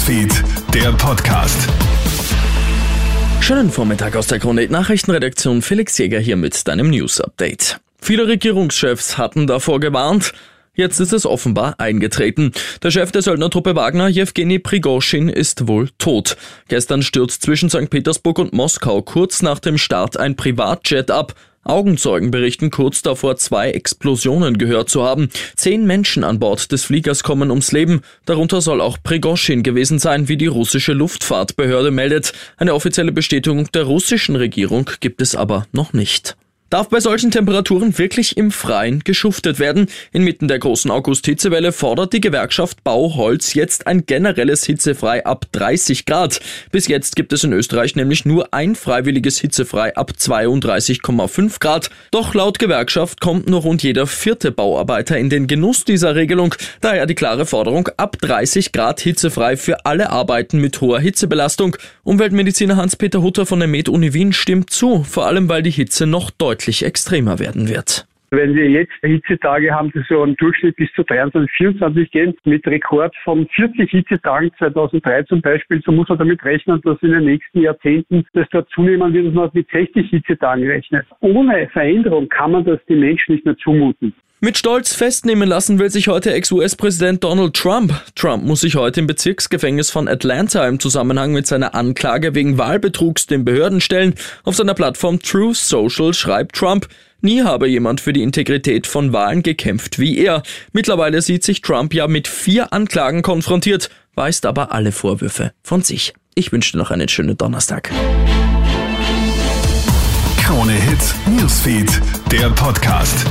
Newsfeed, der Podcast. Schönen Vormittag aus der Krone Nachrichtenredaktion. Felix Jäger hier mit deinem News Update. Viele Regierungschefs hatten davor gewarnt. Jetzt ist es offenbar eingetreten. Der Chef der Söldnertruppe Wagner, Jewgeni Prigoschin, ist wohl tot. Gestern stürzt zwischen St. Petersburg und Moskau kurz nach dem Start ein Privatjet ab. Augenzeugen berichten kurz davor, zwei Explosionen gehört zu haben. Zehn Menschen an Bord des Fliegers kommen ums Leben. Darunter soll auch Prigoschin gewesen sein, wie die russische Luftfahrtbehörde meldet. Eine offizielle Bestätigung der russischen Regierung gibt es aber noch nicht. Darf bei solchen Temperaturen wirklich im Freien geschuftet werden? Inmitten der großen August-Hitzewelle fordert die Gewerkschaft Bauholz jetzt ein generelles Hitzefrei ab 30 Grad. Bis jetzt gibt es in Österreich nämlich nur ein freiwilliges Hitzefrei ab 32,5 Grad. Doch laut Gewerkschaft kommt nur rund jeder vierte Bauarbeiter in den Genuss dieser Regelung. Daher die klare Forderung ab 30 Grad hitzefrei für alle Arbeiten mit hoher Hitzebelastung. Umweltmediziner Hans-Peter Hutter von der Med-Uni Wien stimmt zu, vor allem weil die Hitze noch deutlich deutlich extremer werden wird. Wenn wir jetzt Hitzetage haben, die so im Durchschnitt bis zu 23, 24 gehen, mit Rekord von 40 Hitzetagen 2003 zum Beispiel, so muss man damit rechnen, dass in den nächsten Jahrzehnten das dort zunehmen wird und man mit 60 Hitzetagen rechnet. Ohne Veränderung kann man das den Menschen nicht mehr zumuten. Mit Stolz festnehmen lassen will sich heute Ex-US-Präsident Donald Trump. Trump muss sich heute im Bezirksgefängnis von Atlanta im Zusammenhang mit seiner Anklage wegen Wahlbetrugs den Behörden stellen. Auf seiner Plattform Truth Social schreibt Trump, Nie habe jemand für die Integrität von Wahlen gekämpft wie er. Mittlerweile sieht sich Trump ja mit vier Anklagen konfrontiert, weist aber alle Vorwürfe von sich. Ich wünsche dir noch einen schönen Donnerstag. Krone Hits, Newsfeed, der Podcast.